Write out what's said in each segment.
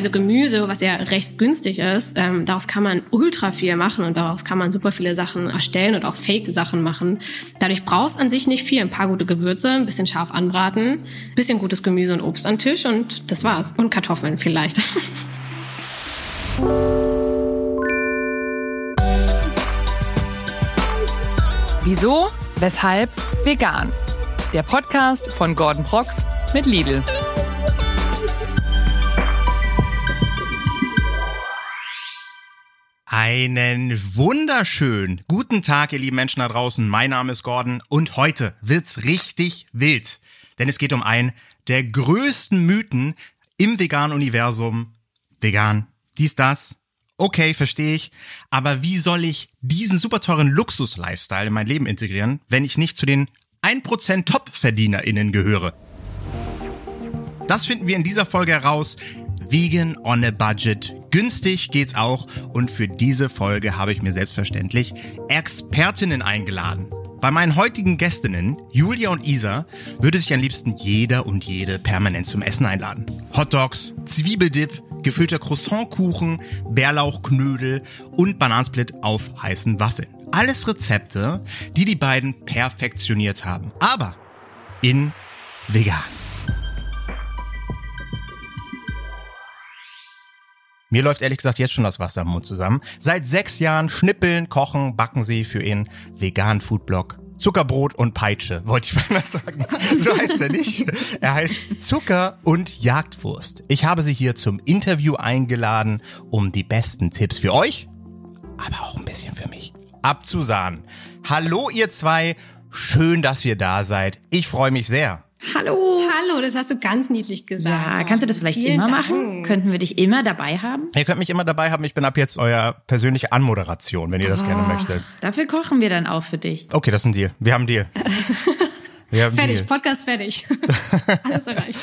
Also Gemüse, was ja recht günstig ist, ähm, daraus kann man ultra viel machen und daraus kann man super viele Sachen erstellen und auch Fake-Sachen machen. Dadurch brauchst an sich nicht viel. Ein paar gute Gewürze, ein bisschen scharf anbraten, ein bisschen gutes Gemüse und Obst an Tisch und das war's. Und Kartoffeln vielleicht. Wieso? Weshalb? Vegan. Der Podcast von Gordon Prox mit Lidl. Einen wunderschönen guten Tag, ihr lieben Menschen da draußen. Mein Name ist Gordon und heute wird's richtig wild. Denn es geht um einen der größten Mythen im veganen Universum. Vegan, dies, das. Okay, verstehe ich. Aber wie soll ich diesen super teuren Luxus-Lifestyle in mein Leben integrieren, wenn ich nicht zu den 1% Top-VerdienerInnen gehöre? Das finden wir in dieser Folge heraus. Vegan on a Budget. Günstig geht's auch. Und für diese Folge habe ich mir selbstverständlich Expertinnen eingeladen. Bei meinen heutigen Gästinnen, Julia und Isa, würde sich am liebsten jeder und jede permanent zum Essen einladen. Hotdogs, Zwiebeldip, gefüllter Croissantkuchen, Bärlauchknödel und Banansplit auf heißen Waffeln. Alles Rezepte, die die beiden perfektioniert haben. Aber in vegan. Mir läuft ehrlich gesagt jetzt schon das Wasser im Mund zusammen. Seit sechs Jahren schnippeln, kochen, backen sie für ihren veganen Foodblog. Zuckerbrot und Peitsche, wollte ich mal sagen. So heißt er nicht. Er heißt Zucker und Jagdwurst. Ich habe sie hier zum Interview eingeladen, um die besten Tipps für euch, aber auch ein bisschen für mich abzusahnen. Hallo ihr zwei, schön, dass ihr da seid. Ich freue mich sehr. Hallo. Hallo, das hast du ganz niedlich gesagt. Ja, kannst du das vielleicht Vielen immer Dank. machen? Könnten wir dich immer dabei haben? Ihr könnt mich immer dabei haben. Ich bin ab jetzt euer persönliche Anmoderation, wenn ihr das gerne möchtet. Dafür kochen wir dann auch für dich. Okay, das ist ein Deal. Wir haben einen Deal. Fertig, Deal. Podcast fertig. Alles erreicht.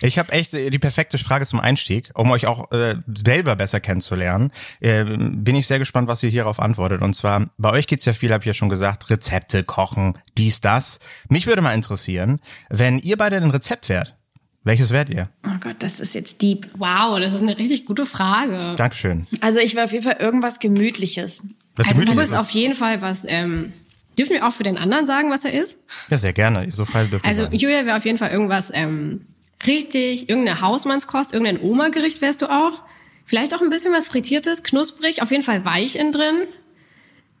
Ich habe echt die perfekte Frage zum Einstieg, um euch auch äh, selber besser kennenzulernen. Äh, bin ich sehr gespannt, was ihr hierauf antwortet. Und zwar, bei euch geht's ja viel, habe ich ja schon gesagt, Rezepte, Kochen, dies, das. Mich würde mal interessieren, wenn ihr beide ein Rezept wärt, welches wärt ihr? Oh Gott, das ist jetzt deep. Wow, das ist eine richtig gute Frage. Dankeschön. Also ich will auf jeden Fall irgendwas Gemütliches. Was Also du Gemütliches bist auf jeden Fall was, ähm, dürfen wir auch für den anderen sagen, was er ist? Ja, sehr gerne. So frei dürft ihr Also sein. Julia wäre auf jeden Fall irgendwas ähm, richtig, irgendeine Hausmannskost, irgendein Oma-Gericht wärst du auch. Vielleicht auch ein bisschen was Frittiertes, knusprig, auf jeden Fall weich innen drin.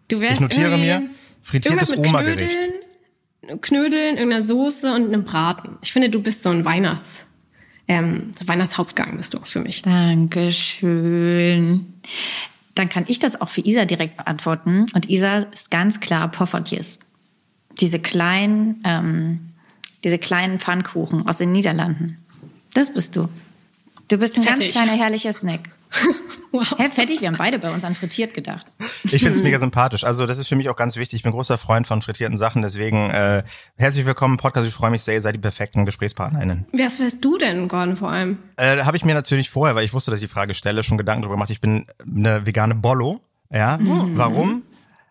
Du wärst Ich notiere irgendwie mir, frittiertes Oma-Gericht. Knödeln, Knödeln, irgendeiner Soße und einem Braten. Ich finde, du bist so ein Weihnachts, ähm, so Weihnachtshauptgang bist du auch für mich. Dankeschön. Dann kann ich das auch für Isa direkt beantworten. Und Isa ist ganz klar Poffertjes. Diese kleinen, ähm, diese kleinen Pfannkuchen aus den Niederlanden. Das bist du. Du bist ein Fettig. ganz kleiner, herrlicher Snack. Wow. Hä, fettig? Wir haben beide bei uns an frittiert gedacht. Ich finde es mega sympathisch. Also das ist für mich auch ganz wichtig. Ich bin großer Freund von frittierten Sachen. Deswegen äh, herzlich willkommen im Podcast. Ich freue mich sehr. Ihr seid die perfekten GesprächspartnerInnen. Was wärst du denn, Gordon, vor allem? Äh, Habe ich mir natürlich vorher, weil ich wusste, dass ich die Frage stelle, schon Gedanken darüber gemacht. Ich bin eine vegane Bollo. Ja. Warum?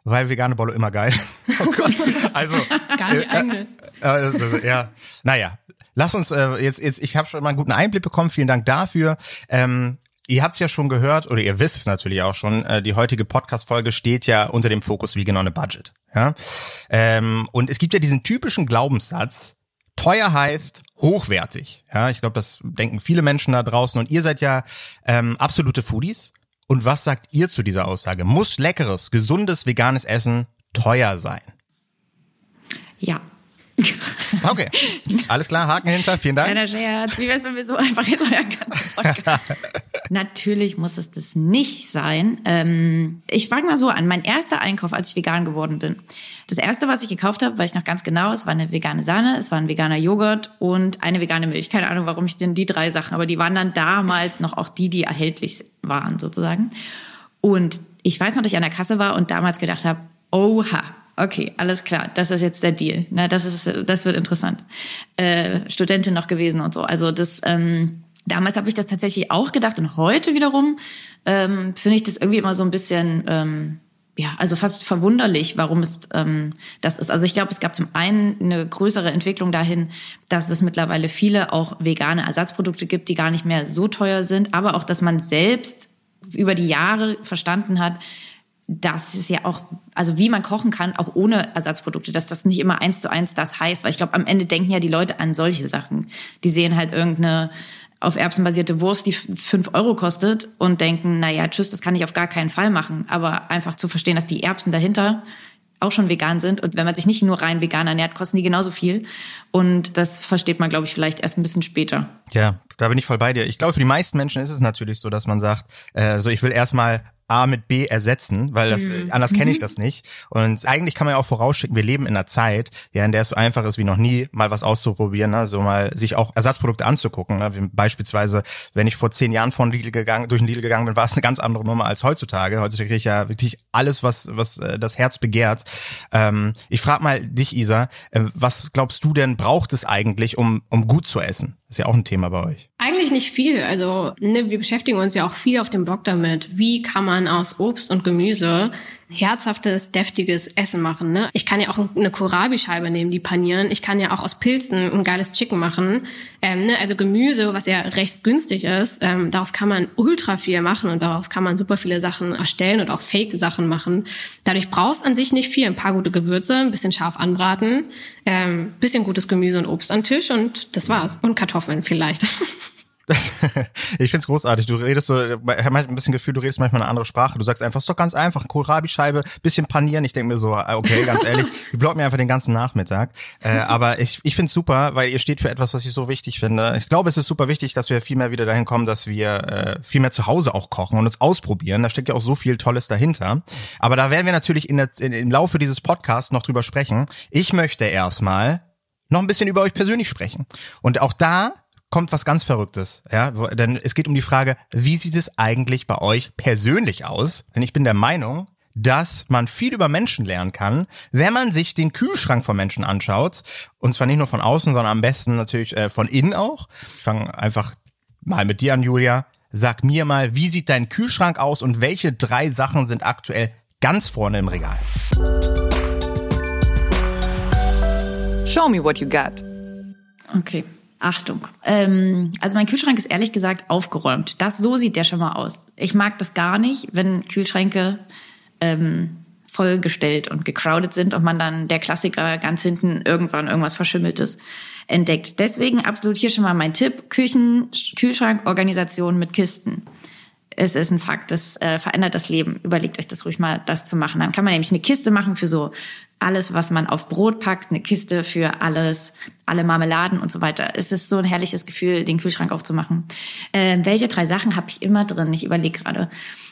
Weil vegane Bollo immer geil ist. Oh Gott. Also, Gar nicht eigenes. äh, also, ja. Naja. Lass uns äh, jetzt, jetzt, ich habe schon mal einen guten Einblick bekommen. Vielen Dank dafür. Ähm, Ihr habt es ja schon gehört, oder ihr wisst es natürlich auch schon, äh, die heutige Podcast-Folge steht ja unter dem Fokus Vegan on a Budget. Ja? Ähm, und es gibt ja diesen typischen Glaubenssatz, teuer heißt hochwertig. Ja, ich glaube, das denken viele Menschen da draußen. Und ihr seid ja ähm, absolute Foodies. Und was sagt ihr zu dieser Aussage? Muss leckeres, gesundes, veganes Essen teuer sein? Ja. Okay, alles klar, Haken hinter, vielen Dank. Kleiner Scherz. Wie wär's, wenn wir so einfach jetzt euren ganzen Podcast... Natürlich muss es das nicht sein. Ähm, ich fange mal so an. Mein erster Einkauf, als ich vegan geworden bin. Das erste, was ich gekauft habe, weiß ich noch ganz genau, es war eine vegane Sahne, es war ein veganer Joghurt und eine vegane Milch. Keine Ahnung, warum ich denn die drei Sachen, aber die waren dann damals noch auch die, die erhältlich waren, sozusagen. Und ich weiß noch, dass ich an der Kasse war und damals gedacht habe, oha, okay, alles klar, das ist jetzt der Deal. Na, das ist, das wird interessant. Äh, Studentin noch gewesen und so. Also das, ähm, damals habe ich das tatsächlich auch gedacht und heute wiederum ähm, finde ich das irgendwie immer so ein bisschen, ähm, ja, also fast verwunderlich, warum es ähm, das ist. Also ich glaube, es gab zum einen eine größere Entwicklung dahin, dass es mittlerweile viele auch vegane Ersatzprodukte gibt, die gar nicht mehr so teuer sind, aber auch, dass man selbst über die Jahre verstanden hat, dass es ja auch, also wie man kochen kann, auch ohne Ersatzprodukte, dass das nicht immer eins zu eins das heißt, weil ich glaube, am Ende denken ja die Leute an solche Sachen. Die sehen halt irgendeine auf Erbsen basierte Wurst, die fünf Euro kostet und denken, na ja, tschüss, das kann ich auf gar keinen Fall machen. Aber einfach zu verstehen, dass die Erbsen dahinter auch schon vegan sind und wenn man sich nicht nur rein vegan ernährt, kosten die genauso viel. Und das versteht man, glaube ich, vielleicht erst ein bisschen später. Ja, da bin ich voll bei dir. Ich glaube, für die meisten Menschen ist es natürlich so, dass man sagt, äh, so ich will erstmal A mit B ersetzen, weil das mhm. anders kenne ich mhm. das nicht. Und eigentlich kann man ja auch vorausschicken, wir leben in einer Zeit, ja, in der es so einfach ist wie noch nie, mal was auszuprobieren, ne? so mal sich auch Ersatzprodukte anzugucken. Ne? Beispielsweise, wenn ich vor zehn Jahren von Lidl gegangen, durch den Lidl gegangen bin, war es eine ganz andere Nummer als heutzutage. Heutzutage kriege ich ja wirklich alles, was was äh, das Herz begehrt. Ähm, ich frage mal dich, Isa, äh, was glaubst du denn braucht es eigentlich, um um gut zu essen? Ist ja auch ein Thema bei euch. Eigentlich nicht viel. Also ne, wir beschäftigen uns ja auch viel auf dem Blog damit. Wie kann man aus Obst und Gemüse herzhaftes, deftiges Essen machen. Ne? Ich kann ja auch eine Kohlrabi-Scheibe nehmen, die panieren. Ich kann ja auch aus Pilzen ein geiles Chicken machen. Ähm, ne? Also Gemüse, was ja recht günstig ist, ähm, daraus kann man ultra viel machen und daraus kann man super viele Sachen erstellen und auch Fake-Sachen machen. Dadurch brauchst an sich nicht viel. Ein paar gute Gewürze, ein bisschen scharf anbraten, ähm, bisschen gutes Gemüse und Obst an Tisch und das war's. Und Kartoffeln vielleicht. Das, ich find's großartig. Du redest so, ich habe ein bisschen Gefühl, du redest manchmal eine andere Sprache. Du sagst einfach, ist doch ganz einfach, Kohlrabi-Scheibe, bisschen panieren. Ich denke mir so, ah, okay, ganz ehrlich, ihr blockt mir einfach den ganzen Nachmittag. Äh, aber ich, ich find's super, weil ihr steht für etwas, was ich so wichtig finde. Ich glaube, es ist super wichtig, dass wir viel mehr wieder dahin kommen, dass wir äh, viel mehr zu Hause auch kochen und uns ausprobieren. Da steckt ja auch so viel Tolles dahinter. Aber da werden wir natürlich in der, in, im Laufe dieses Podcasts noch drüber sprechen. Ich möchte erstmal noch ein bisschen über euch persönlich sprechen. Und auch da kommt was ganz Verrücktes, ja, denn es geht um die Frage, wie sieht es eigentlich bei euch persönlich aus? Denn ich bin der Meinung, dass man viel über Menschen lernen kann, wenn man sich den Kühlschrank von Menschen anschaut. Und zwar nicht nur von außen, sondern am besten natürlich äh, von innen auch. Ich fange einfach mal mit dir an, Julia. Sag mir mal, wie sieht dein Kühlschrank aus und welche drei Sachen sind aktuell ganz vorne im Regal? Show me what you got. Okay. Achtung. Ähm, also mein Kühlschrank ist ehrlich gesagt aufgeräumt. Das so sieht der schon mal aus. Ich mag das gar nicht, wenn Kühlschränke ähm, vollgestellt und gecrowded sind und man dann der Klassiker ganz hinten irgendwann irgendwas Verschimmeltes entdeckt. Deswegen absolut hier schon mal mein Tipp: Küchen, Kühlschrankorganisation mit Kisten. Es ist ein Fakt, das äh, verändert das Leben. Überlegt euch das ruhig mal, das zu machen. Dann kann man nämlich eine Kiste machen für so alles, was man auf Brot packt, eine Kiste für alles, alle Marmeladen und so weiter. Es ist so ein herrliches Gefühl, den Kühlschrank aufzumachen. Äh, welche drei Sachen habe ich immer drin? Ich überlege gerade.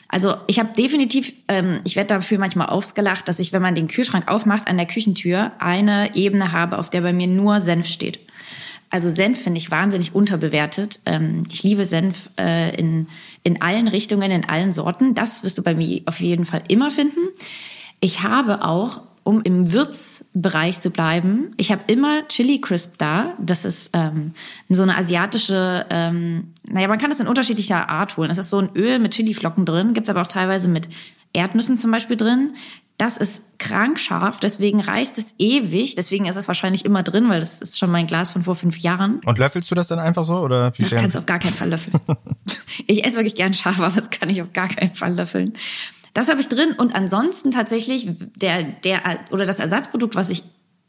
Also ich habe definitiv, ähm, ich werde dafür manchmal ausgelacht, dass ich, wenn man den Kühlschrank aufmacht, an der Küchentür eine Ebene habe, auf der bei mir nur Senf steht. Also Senf finde ich wahnsinnig unterbewertet. Ähm, ich liebe Senf äh, in, in allen Richtungen, in allen Sorten. Das wirst du bei mir auf jeden Fall immer finden. Ich habe auch um im Würzbereich zu bleiben, ich habe immer Chili Crisp da. Das ist ähm, so eine asiatische, ähm, naja, man kann das in unterschiedlicher Art holen. Das ist so ein Öl mit Chiliflocken drin, gibt's aber auch teilweise mit Erdnüssen zum Beispiel drin. Das ist krank scharf, deswegen reißt es ewig. Deswegen ist es wahrscheinlich immer drin, weil das ist schon mein Glas von vor fünf Jahren. Und löffelst du das dann einfach so? Oder wie das kannst du auf gar keinen Fall löffeln. ich esse wirklich gern scharf, aber das kann ich auf gar keinen Fall löffeln. Das habe ich drin und ansonsten tatsächlich der der oder das Ersatzprodukt, was ich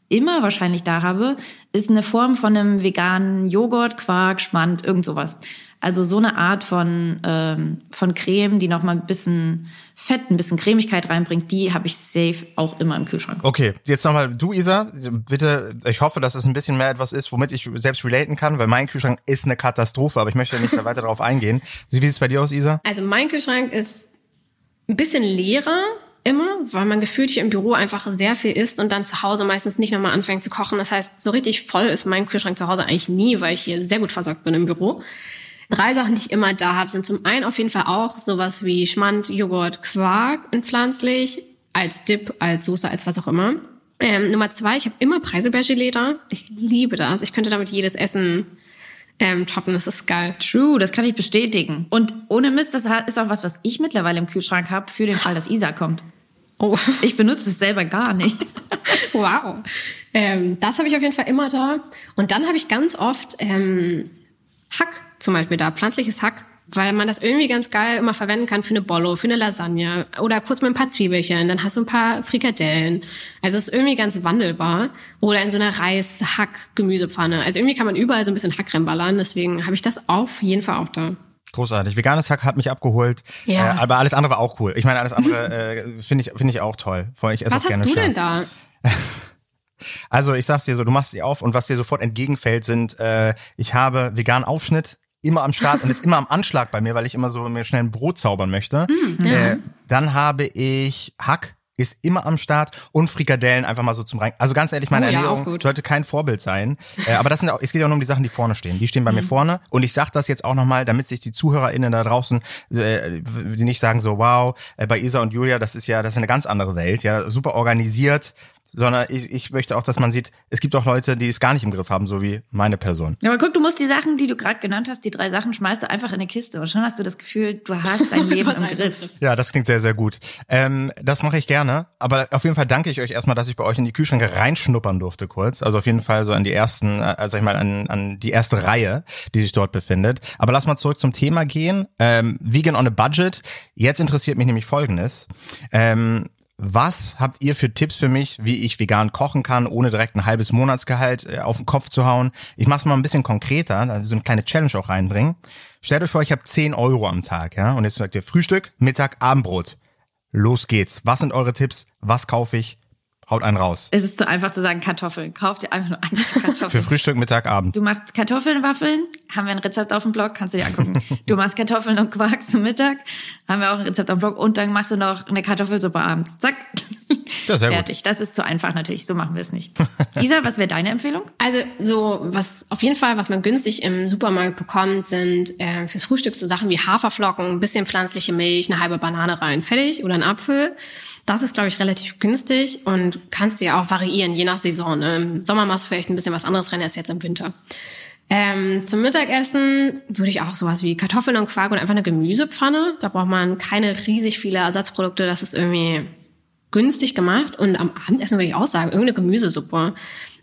immer wahrscheinlich da habe, ist eine Form von einem veganen Joghurt, Quark, Schmand, irgend sowas. Also so eine Art von ähm, von Creme, die noch mal ein bisschen Fett, ein bisschen Cremigkeit reinbringt, die habe ich safe auch immer im Kühlschrank. Okay, jetzt nochmal du, Isa, bitte, ich hoffe, dass es ein bisschen mehr etwas ist, womit ich selbst relaten kann, weil mein Kühlschrank ist eine Katastrophe, aber ich möchte nicht weiter darauf eingehen. Wie sieht es bei dir aus, Isa? Also mein Kühlschrank ist ein bisschen leerer immer, weil man gefühlt hier im Büro einfach sehr viel isst und dann zu Hause meistens nicht nochmal anfängt zu kochen. Das heißt, so richtig voll ist mein Kühlschrank zu Hause eigentlich nie, weil ich hier sehr gut versorgt bin im Büro. Drei Sachen, die ich immer da habe, sind zum einen auf jeden Fall auch sowas wie Schmand, Joghurt, Quark und pflanzlich, als Dip, als Soße, als was auch immer. Ähm, Nummer zwei, ich habe immer Preiselbeergelee da. Ich liebe das. Ich könnte damit jedes Essen ähm, toppen. Das ist geil. True, das kann ich bestätigen. Und ohne Mist, das ist auch was, was ich mittlerweile im Kühlschrank habe, für den Fall, dass Isa kommt. Oh. Ich benutze es selber gar nicht. wow. Ähm, das habe ich auf jeden Fall immer da. Und dann habe ich ganz oft ähm, Hack zum Beispiel da, pflanzliches Hack, weil man das irgendwie ganz geil immer verwenden kann für eine Bollo, für eine Lasagne oder kurz mit ein paar Zwiebelchen, dann hast du ein paar Frikadellen. Also es ist irgendwie ganz wandelbar. Oder in so einer Reis-Hack-Gemüsepfanne. Also irgendwie kann man überall so ein bisschen Hack reinballern, deswegen habe ich das auf jeden Fall auch da. Großartig. Veganes Hack hat mich abgeholt. Ja. Äh, aber alles andere war auch cool. Ich meine, alles andere äh, finde ich, finde ich auch toll. Ich esse Was auch gerne hast du denn da? Also ich sag's dir so, du machst sie auf und was dir sofort entgegenfällt, sind, äh, ich habe veganen Aufschnitt immer am Start und ist immer am Anschlag bei mir, weil ich immer so mir schnell ein Brot zaubern möchte. äh, dann habe ich Hack ist immer am Start und Frikadellen einfach mal so zum rein. Also ganz ehrlich, meine Oh Ernährung sollte kein Vorbild sein. Äh, aber das sind auch, es geht ja nur um die Sachen, die vorne stehen. Die stehen bei Mhm. mir vorne. Und ich sage das jetzt auch nochmal, damit sich die ZuhörerInnen da draußen, äh, die nicht sagen so, wow, äh, bei Isa und Julia, das ist ja, das ist eine ganz andere Welt, ja, super organisiert. Sondern ich, ich möchte auch, dass man sieht, es gibt auch Leute, die es gar nicht im Griff haben, so wie meine Person. Aber guck, du musst die Sachen, die du gerade genannt hast, die drei Sachen, schmeißt du einfach in eine Kiste und schon hast du das Gefühl, du hast dein Leben im Griff. Ja, das klingt sehr, sehr gut. Ähm, das mache ich gerne. Aber auf jeden Fall danke ich euch erstmal, dass ich bei euch in die Kühlschränke reinschnuppern durfte kurz. Also auf jeden Fall so an die ersten, also ich mal an, an die erste Reihe, die sich dort befindet. Aber lass mal zurück zum Thema gehen. Ähm, Vegan on a Budget. Jetzt interessiert mich nämlich Folgendes. Ähm, was habt ihr für Tipps für mich, wie ich vegan kochen kann, ohne direkt ein halbes Monatsgehalt äh, auf den Kopf zu hauen? Ich mache es mal ein bisschen konkreter, also so eine kleine Challenge auch reinbringen. Stellt euch vor, ich habe 10 Euro am Tag, ja, und jetzt sagt ihr Frühstück, Mittag, Abendbrot. Los geht's. Was sind eure Tipps? Was kaufe ich? Haut einen raus. Es ist zu einfach zu sagen Kartoffeln. Kauf dir einfach nur eine Für Kartoffel. Frühstück, Mittag, Abend. Du machst Kartoffeln, Waffeln, haben wir ein Rezept auf dem Blog, kannst du dir angucken. Du machst Kartoffeln und Quark zum Mittag, haben wir auch ein Rezept auf dem Blog und dann machst du noch eine Kartoffelsuppe abends. Zack. Ja, sehr gut. Fertig. Das ist zu einfach natürlich, so machen wir es nicht. Isa, was wäre deine Empfehlung? Also so was auf jeden Fall, was man günstig im Supermarkt bekommt, sind äh, fürs Frühstück so Sachen wie Haferflocken, ein bisschen pflanzliche Milch, eine halbe Banane rein, fertig oder ein Apfel. Das ist, glaube ich, relativ günstig und kannst du ja auch variieren, je nach Saison. Ne? Im Sommer machst du vielleicht ein bisschen was anderes rein als jetzt im Winter. Ähm, zum Mittagessen würde ich auch sowas wie Kartoffeln und Quark und einfach eine Gemüsepfanne. Da braucht man keine riesig viele Ersatzprodukte. Das ist irgendwie günstig gemacht. Und am Abendessen würde ich auch sagen, irgendeine Gemüsesuppe.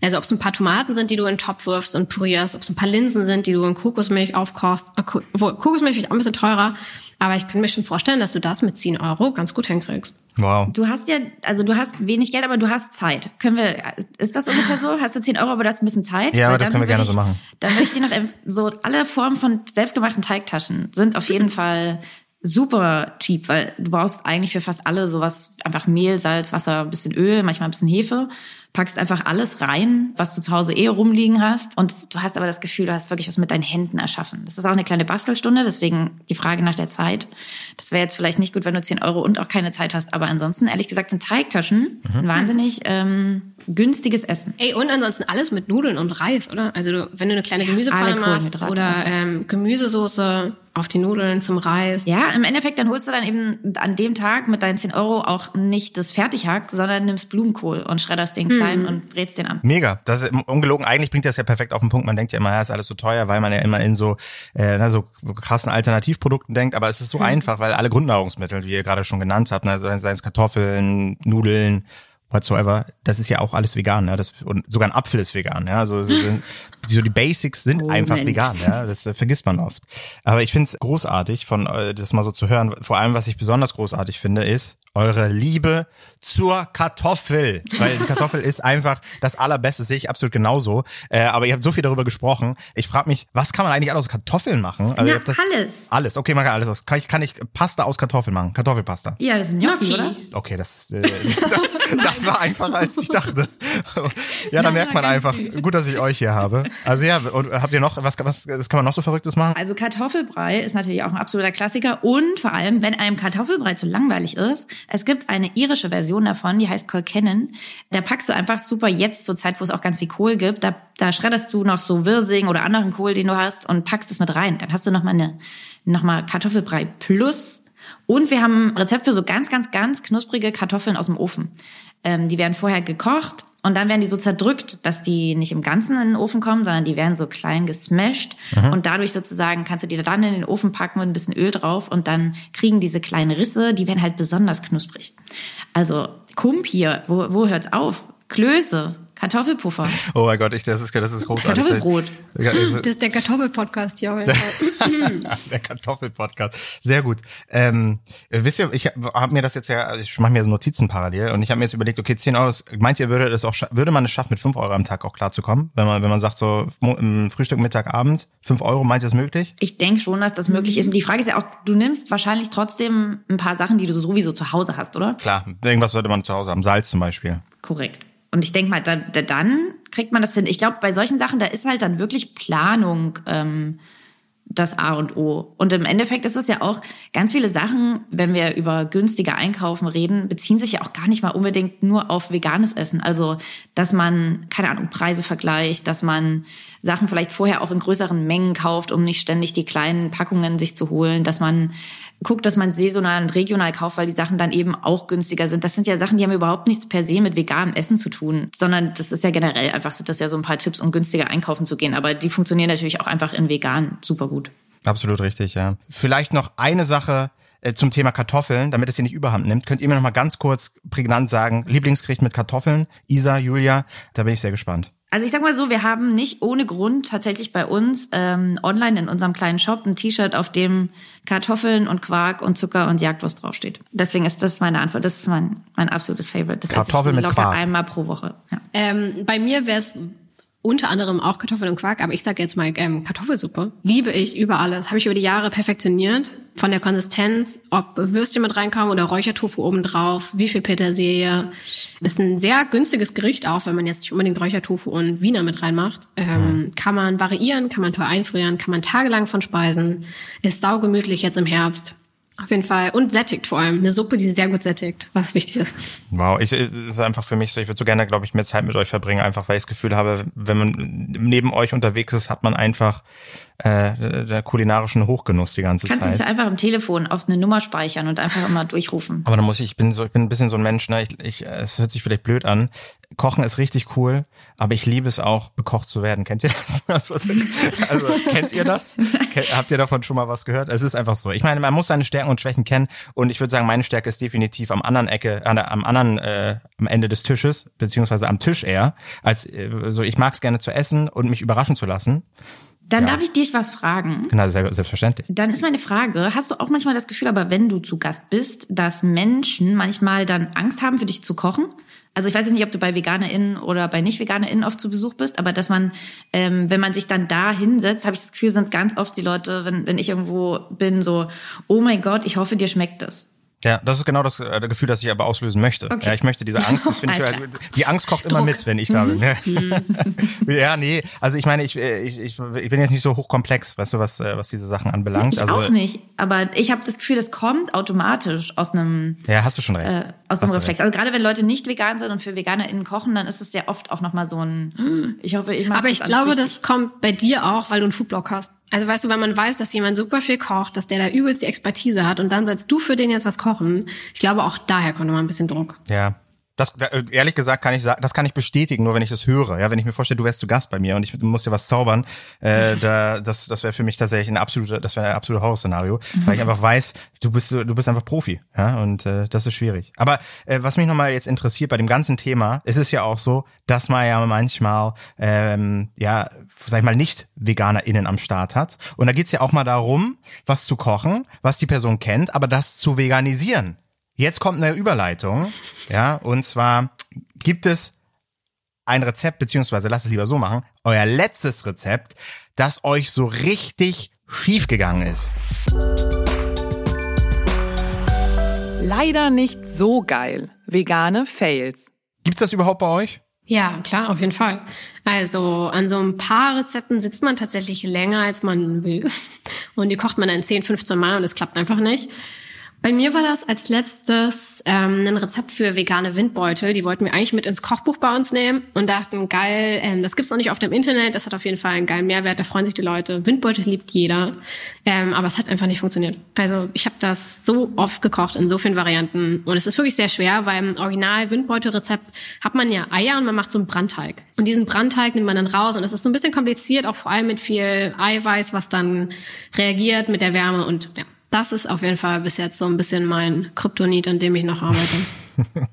Also ob es ein paar Tomaten sind, die du in den Topf wirfst und pürierst, ob es ein paar Linsen sind, die du in Kokosmilch aufkochst. Ko- Obwohl, Kokosmilch ist auch ein bisschen teurer. Aber ich kann mir schon vorstellen, dass du das mit 10 Euro ganz gut hinkriegst. Wow. Du hast ja, also du hast wenig Geld, aber du hast Zeit. Können wir, ist das ungefähr so? Hast du 10 Euro, aber du hast ein bisschen Zeit? Ja, aber das können wir gerne würde so ich- machen. Dann würde ich dir noch, so alle Formen von selbstgemachten Teigtaschen sind auf jeden Fall super cheap, weil du brauchst eigentlich für fast alle sowas einfach Mehl, Salz, Wasser, ein bisschen Öl, manchmal ein bisschen Hefe. Packst einfach alles rein, was du zu Hause eh rumliegen hast. Und du hast aber das Gefühl, du hast wirklich was mit deinen Händen erschaffen. Das ist auch eine kleine Bastelstunde, deswegen die Frage nach der Zeit. Das wäre jetzt vielleicht nicht gut, wenn du 10 Euro und auch keine Zeit hast. Aber ansonsten, ehrlich gesagt, sind Teigtaschen Mhm. ein wahnsinnig ähm, günstiges Essen. Ey, und ansonsten alles mit Nudeln und Reis, oder? Also du, wenn du eine kleine Gemüsepfanne alle machst oder ähm, Gemüsesoße auf die Nudeln zum Reis. Ja, im Endeffekt, dann holst du dann eben an dem Tag mit deinen 10 Euro auch nicht das Fertighack, sondern nimmst Blumenkohl und schredderst den klein und brätst den an. Mega. Das ist ungelogen. Eigentlich bringt das ja perfekt auf den Punkt. Man denkt ja immer, ja, ist alles so teuer, weil man ja immer in so, äh, ne, so krassen Alternativprodukten denkt. Aber es ist so einfach, weil alle Grundnahrungsmittel, wie ihr gerade schon genannt habt, ne, seien es Kartoffeln, Nudeln, whatsoever, das ist ja auch alles vegan. Ne? Das, und sogar ein Apfel ist vegan. Ja? Also so, sind, so die Basics sind Oh, einfach Mensch. vegan. Ja? Das äh, vergisst man oft. Aber ich finde es großartig, von äh, das mal so zu hören. Vor allem, was ich besonders großartig finde, ist eure Liebe zur Kartoffel. Weil die Kartoffel ist einfach das Allerbeste, sehe ich absolut genauso. Äh, aber ihr habt so viel darüber gesprochen. Ich frage mich, was kann man eigentlich alles aus Kartoffeln machen? Also Na, ihr habt das, alles. Alles, okay, man kann alles aus. Kann ich, kann ich Pasta aus Kartoffeln machen? Kartoffelpasta. Ja, das ist Gnocchi, oder? Okay, das, äh, das, das war einfacher, als ich dachte. Ja, da merkt man einfach, süß. gut, dass ich euch hier habe. Also ja, und habt ihr noch, was, was das kann man noch so Verrücktes machen? Also Kartoffelbrei ist natürlich auch ein absoluter Klassiker und vor allem, wenn einem Kartoffelbrei zu langweilig ist, es gibt eine irische Version davon, die heißt Colkennon. Da packst du einfach super jetzt zur Zeit, wo es auch ganz viel Kohl gibt, da, da schredderst du noch so Wirsing oder anderen Kohl, den du hast und packst es mit rein. Dann hast du nochmal eine, noch mal Kartoffelbrei plus und wir haben ein Rezept für so ganz, ganz, ganz knusprige Kartoffeln aus dem Ofen. Ähm, die werden vorher gekocht, Und dann werden die so zerdrückt, dass die nicht im Ganzen in den Ofen kommen, sondern die werden so klein gesmashed. Und dadurch sozusagen kannst du die dann in den Ofen packen und ein bisschen Öl drauf und dann kriegen diese kleinen Risse, die werden halt besonders knusprig. Also Kump hier, wo, wo hört's auf? Klöße, Kartoffelpuffer. Oh mein Gott, ich, das ist, das ist großartig. Kartoffelbrot. Also- Das ist der Kartoffelpodcast hier heute. Der Kartoffelpodcast. Sehr gut. Ähm, wisst ihr, ich habe mir das jetzt ja, also ich mache mir so Notizen parallel und ich habe mir jetzt überlegt, okay, 10 Euro, meint ihr, würde das auch, würde man es schaffen, mit 5 Euro am Tag auch klarzukommen? Wenn man, wenn man sagt, so im Frühstück, Mittag, Abend, 5 Euro, meint ihr es möglich? Ich denke schon, dass das möglich ist. Und die Frage ist ja auch, du nimmst wahrscheinlich trotzdem ein paar Sachen, die du sowieso zu Hause hast, oder? Klar, irgendwas sollte man zu Hause haben. Salz zum Beispiel. Korrekt. Und ich denke mal, da, da, dann kriegt man das hin. Ich glaube, bei solchen Sachen, da ist halt dann wirklich Planung ähm, das A und O. Und im Endeffekt ist es ja auch ganz viele Sachen, wenn wir über günstige Einkaufen reden, beziehen sich ja auch gar nicht mal unbedingt nur auf veganes Essen. Also, dass man, keine Ahnung, Preise vergleicht, dass man Sachen vielleicht vorher auch in größeren Mengen kauft, um nicht ständig die kleinen Packungen sich zu holen, dass man guckt, dass man saisonal und regional kauft, weil die Sachen dann eben auch günstiger sind. Das sind ja Sachen, die haben überhaupt nichts per se mit veganem Essen zu tun, sondern das ist ja generell einfach, sind das ja so ein paar Tipps, um günstiger einkaufen zu gehen. Aber die funktionieren natürlich auch einfach in vegan super gut. Absolut richtig, ja. Vielleicht noch eine Sache äh, zum Thema Kartoffeln, damit es hier nicht überhand nimmt. Könnt ihr mir noch mal ganz kurz prägnant sagen, Lieblingsgericht mit Kartoffeln? Isa, Julia, da bin ich sehr gespannt. Also ich sag mal so, wir haben nicht ohne Grund tatsächlich bei uns ähm, online in unserem kleinen Shop ein T-Shirt, auf dem Kartoffeln und Quark und Zucker und Jagdwurst draufsteht. Deswegen ist das meine Antwort. Das ist mein, mein absolutes Favorite. Das Kartoffeln ich mit locker Quark. einmal pro Woche. Ja. Ähm, bei mir wäre es unter anderem auch Kartoffeln und Quark, aber ich sage jetzt mal ähm, Kartoffelsuppe. Liebe ich über alles. Habe ich über die Jahre perfektioniert. Von der Konsistenz, ob Würstchen mit reinkommen oder Räuchertofu obendrauf, wie viel Petersilie. Ist ein sehr günstiges Gericht auch, wenn man jetzt nicht unbedingt Räuchertofu und Wiener mit reinmacht. Ähm, Kann man variieren, kann man teuer einfrieren, kann man tagelang von speisen. Ist saugemütlich jetzt im Herbst. Auf jeden Fall. Und sättigt vor allem. Eine Suppe, die sehr gut sättigt, was wichtig ist. Wow, ich, es ist einfach für mich so, ich würde so gerne, glaube ich, mehr Zeit mit euch verbringen, einfach weil ich das Gefühl habe, wenn man neben euch unterwegs ist, hat man einfach äh, der kulinarischen Hochgenuss die ganze Kannst du es Zeit. einfach im Telefon auf eine Nummer speichern und einfach immer durchrufen. Aber dann muss ich, ich bin so, ich bin ein bisschen so ein Mensch, ne? Ich, ich, es hört sich vielleicht blöd an. Kochen ist richtig cool, aber ich liebe es auch, bekocht zu werden. Kennt ihr das? Also, also kennt ihr das? Habt ihr davon schon mal was gehört? Es ist einfach so. Ich meine, man muss seine Stärken und Schwächen kennen und ich würde sagen, meine Stärke ist definitiv am anderen Ecke, am anderen, äh, am Ende des Tisches, beziehungsweise am Tisch eher. Als äh, so, ich mag es gerne zu essen und mich überraschen zu lassen. Dann Ja. darf ich dich was fragen. Genau, selbstverständlich. Dann ist meine Frage, hast du auch manchmal das Gefühl, aber wenn du zu Gast bist, dass Menschen manchmal dann Angst haben, für dich zu kochen? Also ich weiß jetzt nicht, ob du bei VeganerInnen oder bei Nicht-VeganerInnen oft zu Besuch bist, aber dass man, ähm, wenn man sich dann da hinsetzt, habe ich das Gefühl, sind ganz oft die Leute, wenn, wenn ich irgendwo bin, so, oh mein Gott, ich hoffe, dir schmeckt das. Ja, das ist genau das äh, Gefühl, das ich aber auslösen möchte. Okay. Ja, ich möchte diese Angst, das finde ich, die Angst kocht immer Druck. mit, wenn ich da bin. Mhm. ja, nee, also ich meine, ich, äh, ich, ich, ich bin jetzt nicht so hochkomplex, weißt du, was, äh, was diese Sachen anbelangt. Ich also, auch nicht, aber ich habe das Gefühl, das kommt automatisch aus einem Ja, hast du schon recht. äh, aus du Reflex. recht. Also gerade wenn Leute nicht vegan sind und für VeganerInnen kochen, dann ist es sehr oft auch nochmal so ein, ich hoffe, ich mag Aber das ich glaube, richtig. das kommt bei dir auch, weil du einen Foodblog hast. Also weißt du, wenn man weiß, dass jemand super viel kocht, dass der da übelst die Expertise hat und dann sollst du für den jetzt was kochen. Ich glaube, auch daher kommt immer ein bisschen Druck. Ja. Das, da, äh, ehrlich gesagt kann ich das kann ich bestätigen, nur wenn ich das höre. Ja, wenn ich mir vorstelle, du wärst zu Gast bei mir und ich muss dir was zaubern, äh, da, das, das wäre für mich tatsächlich ein absoluter, das wäre ein absolutes Horrorszenario, weil ich einfach weiß, du bist, du bist einfach Profi, ja, und äh, das ist schwierig. Aber äh, was mich nochmal jetzt interessiert bei dem ganzen Thema, es ist ja auch so, dass man ja manchmal, ähm, ja, sag ich mal, nicht VeganerInnen am Start hat. Und da geht's ja auch mal darum, was zu kochen, was die Person kennt, aber das zu veganisieren. Jetzt kommt eine Überleitung, ja, und zwar gibt es ein Rezept, beziehungsweise lasst es lieber so machen, euer letztes Rezept, das euch so richtig schief gegangen ist. Leider nicht so geil. Vegane Fails. Gibt's das überhaupt bei euch? Ja, klar, auf jeden Fall. Also an so ein paar Rezepten sitzt man tatsächlich länger, als man will. Und die kocht man dann 10, 15 Mal und es klappt einfach nicht. Bei mir war das als letztes ähm, ein Rezept für vegane Windbeutel. Die wollten wir eigentlich mit ins Kochbuch bei uns nehmen und dachten, geil, ähm, das gibt's noch nicht auf dem Internet, das hat auf jeden Fall einen geilen Mehrwert, da freuen sich die Leute. Windbeutel liebt jeder, ähm, aber es hat einfach nicht funktioniert. Also ich habe das so oft gekocht in so vielen Varianten und es ist wirklich sehr schwer, weil im Original Windbeutelrezept hat man ja Eier und man macht so einen Brandteig. Und diesen Brandteig nimmt man dann raus und es ist so ein bisschen kompliziert, auch vor allem mit viel Eiweiß, was dann reagiert mit der Wärme und ja das ist auf jeden Fall bis jetzt so ein bisschen mein Kryptonit, an dem ich noch arbeite.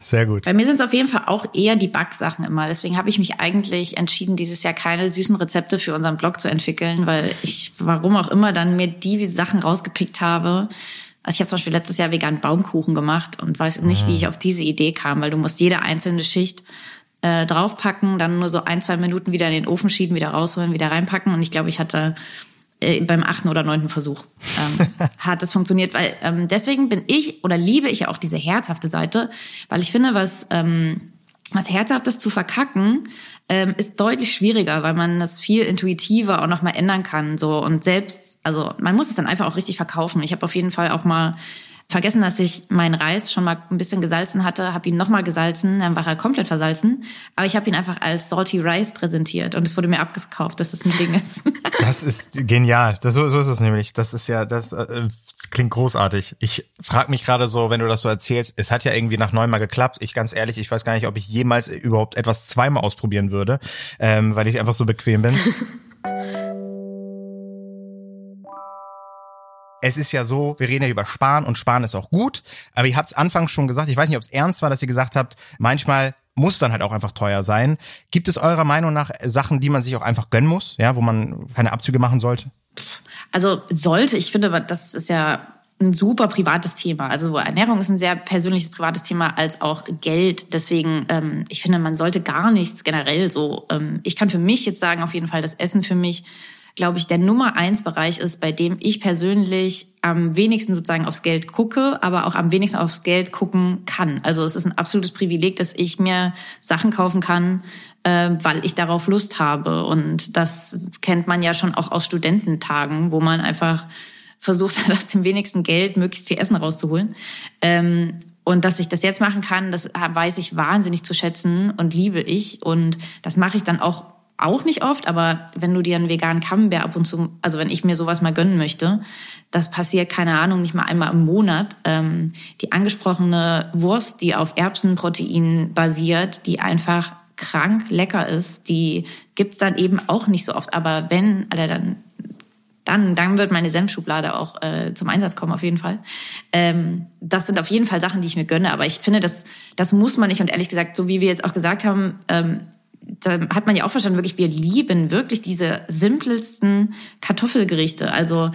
Sehr gut. Bei mir sind es auf jeden Fall auch eher die Backsachen immer. Deswegen habe ich mich eigentlich entschieden, dieses Jahr keine süßen Rezepte für unseren Blog zu entwickeln, weil ich, warum auch immer, dann mir die Sachen rausgepickt habe. Also ich habe zum Beispiel letztes Jahr vegan Baumkuchen gemacht und weiß nicht, wie ah. ich auf diese Idee kam, weil du musst jede einzelne Schicht äh, draufpacken, dann nur so ein, zwei Minuten wieder in den Ofen schieben, wieder rausholen, wieder reinpacken. Und ich glaube, ich hatte äh, beim achten oder neunten Versuch ähm, hat es funktioniert, weil ähm, deswegen bin ich oder liebe ich ja auch diese herzhafte Seite, weil ich finde, was ähm, was herzhaftes zu verkacken ähm, ist deutlich schwieriger, weil man das viel intuitiver auch noch mal ändern kann so und selbst also man muss es dann einfach auch richtig verkaufen. Ich habe auf jeden Fall auch mal vergessen, dass ich meinen Reis schon mal ein bisschen gesalzen hatte, habe ihn nochmal gesalzen, dann war er komplett versalzen. Aber ich habe ihn einfach als Salty Rice präsentiert und es wurde mir abgekauft, dass es ein Ding ist. Das ist genial. Das, so, so ist es nämlich. Das ist ja, das, äh, das klingt großartig. Ich frage mich gerade so, wenn du das so erzählst, es hat ja irgendwie nach neunmal geklappt. Ich ganz ehrlich, ich weiß gar nicht, ob ich jemals überhaupt etwas zweimal ausprobieren würde, ähm, weil ich einfach so bequem bin. es ist ja so, wir reden ja über Sparen und Sparen ist auch gut, aber ihr habt es anfangs schon gesagt, ich weiß nicht, ob es ernst war, dass ihr gesagt habt, manchmal muss dann halt auch einfach teuer sein. Gibt es eurer Meinung nach Sachen, die man sich auch einfach gönnen muss, ja, wo man keine Abzüge machen sollte? Also sollte, ich finde, das ist ja ein super privates Thema. Also Ernährung ist ein sehr persönliches, privates Thema als auch Geld. Deswegen, ähm, ich finde, man sollte gar nichts generell so. Ähm, ich kann für mich jetzt sagen, auf jeden Fall das Essen für mich glaube ich, der Nummer eins Bereich ist, bei dem ich persönlich am wenigsten sozusagen aufs Geld gucke, aber auch am wenigsten aufs Geld gucken kann. Also es ist ein absolutes Privileg, dass ich mir Sachen kaufen kann, äh, weil ich darauf Lust habe. Und das kennt man ja schon auch aus Studententagen, wo man einfach versucht hat, aus dem wenigsten Geld möglichst viel Essen rauszuholen. Ähm, und dass ich das jetzt machen kann, das weiß ich wahnsinnig zu schätzen und liebe ich. Und das mache ich dann auch auch nicht oft, aber wenn du dir einen veganen Camembert ab und zu, also wenn ich mir sowas mal gönnen möchte, das passiert, keine Ahnung, nicht mal einmal im Monat. Ähm, die angesprochene Wurst, die auf Erbsenprotein basiert, die einfach krank lecker ist, die gibt's dann eben auch nicht so oft. Aber wenn, Alter, dann dann, dann wird meine Senfschublade auch äh, zum Einsatz kommen, auf jeden Fall. Ähm, das sind auf jeden Fall Sachen, die ich mir gönne, aber ich finde, das, das muss man nicht. Und ehrlich gesagt, so wie wir jetzt auch gesagt haben, ähm, da hat man ja auch verstanden, wirklich, wir lieben wirklich diese simpelsten Kartoffelgerichte. Also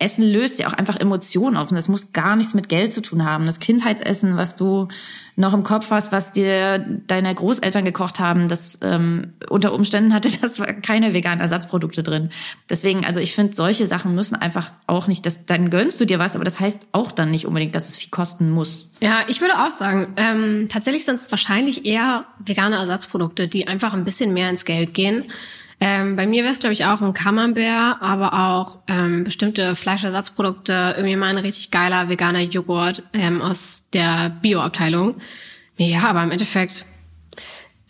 Essen löst ja auch einfach Emotionen auf und das muss gar nichts mit Geld zu tun haben. Das Kindheitsessen, was du noch im Kopf hast, was dir deine Großeltern gekocht haben, das ähm, unter Umständen hatte das keine veganen Ersatzprodukte drin. Deswegen, also ich finde, solche Sachen müssen einfach auch nicht, das, dann gönnst du dir was, aber das heißt auch dann nicht unbedingt, dass es viel kosten muss. Ja, ich würde auch sagen, ähm, tatsächlich sind es wahrscheinlich eher vegane Ersatzprodukte, die einfach ein bisschen mehr ins Geld gehen. Ähm, bei mir wäre es, glaube ich, auch ein Camembert, aber auch ähm, bestimmte Fleischersatzprodukte, irgendwie mal ein richtig geiler veganer Joghurt ähm, aus der Bioabteilung. Ja, aber im Endeffekt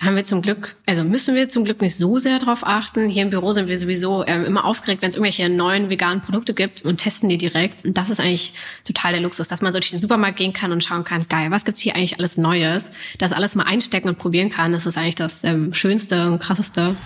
haben wir zum Glück, also müssen wir zum Glück nicht so sehr drauf achten. Hier im Büro sind wir sowieso ähm, immer aufgeregt, wenn es irgendwelche neuen veganen Produkte gibt und testen die direkt. Und das ist eigentlich total der Luxus, dass man so durch den Supermarkt gehen kann und schauen kann, geil, was gibt's hier eigentlich alles Neues? Das alles mal einstecken und probieren kann, das ist eigentlich das ähm, Schönste und Krasseste.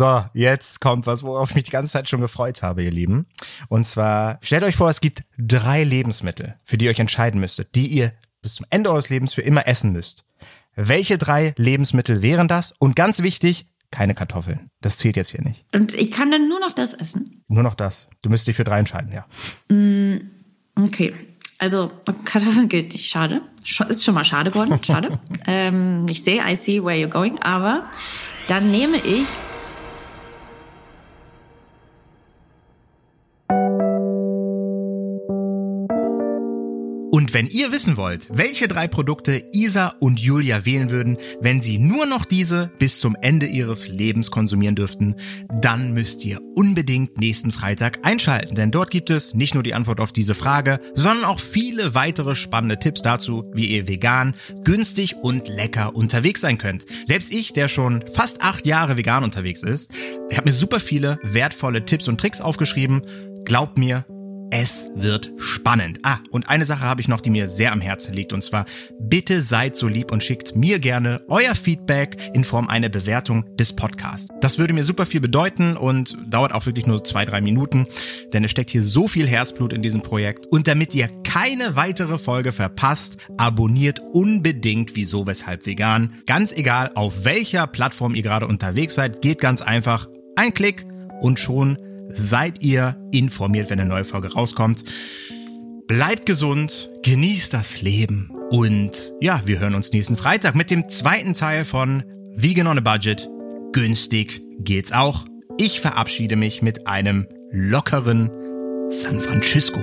So, jetzt kommt was, worauf ich mich die ganze Zeit schon gefreut habe, ihr Lieben. Und zwar, stellt euch vor, es gibt drei Lebensmittel, für die ihr euch entscheiden müsstet, die ihr bis zum Ende eures Lebens für immer essen müsst. Welche drei Lebensmittel wären das? Und ganz wichtig, keine Kartoffeln. Das zählt jetzt hier nicht. Und ich kann dann nur noch das essen? Nur noch das. Du müsst dich für drei entscheiden, ja. Mm, okay. Also Kartoffeln gilt nicht. Schade. Ist schon mal schade geworden. Schade. ähm, ich sehe, I see where you're going. Aber dann nehme ich Und wenn ihr wissen wollt, welche drei Produkte Isa und Julia wählen würden, wenn sie nur noch diese bis zum Ende ihres Lebens konsumieren dürften, dann müsst ihr unbedingt nächsten Freitag einschalten, denn dort gibt es nicht nur die Antwort auf diese Frage, sondern auch viele weitere spannende Tipps dazu, wie ihr vegan, günstig und lecker unterwegs sein könnt. Selbst ich, der schon fast acht Jahre vegan unterwegs ist, habe mir super viele wertvolle Tipps und Tricks aufgeschrieben. Glaubt mir, es wird spannend. Ah, und eine Sache habe ich noch, die mir sehr am Herzen liegt. Und zwar, bitte seid so lieb und schickt mir gerne euer Feedback in Form einer Bewertung des Podcasts. Das würde mir super viel bedeuten und dauert auch wirklich nur zwei, drei Minuten, denn es steckt hier so viel Herzblut in diesem Projekt. Und damit ihr keine weitere Folge verpasst, abonniert unbedingt Wieso, Weshalb Vegan. Ganz egal, auf welcher Plattform ihr gerade unterwegs seid, geht ganz einfach ein Klick und schon seid ihr informiert, wenn eine neue Folge rauskommt. Bleibt gesund, genießt das Leben und ja, wir hören uns nächsten Freitag mit dem zweiten Teil von Vegan on a Budget. Günstig geht's auch. Ich verabschiede mich mit einem lockeren San Francisco.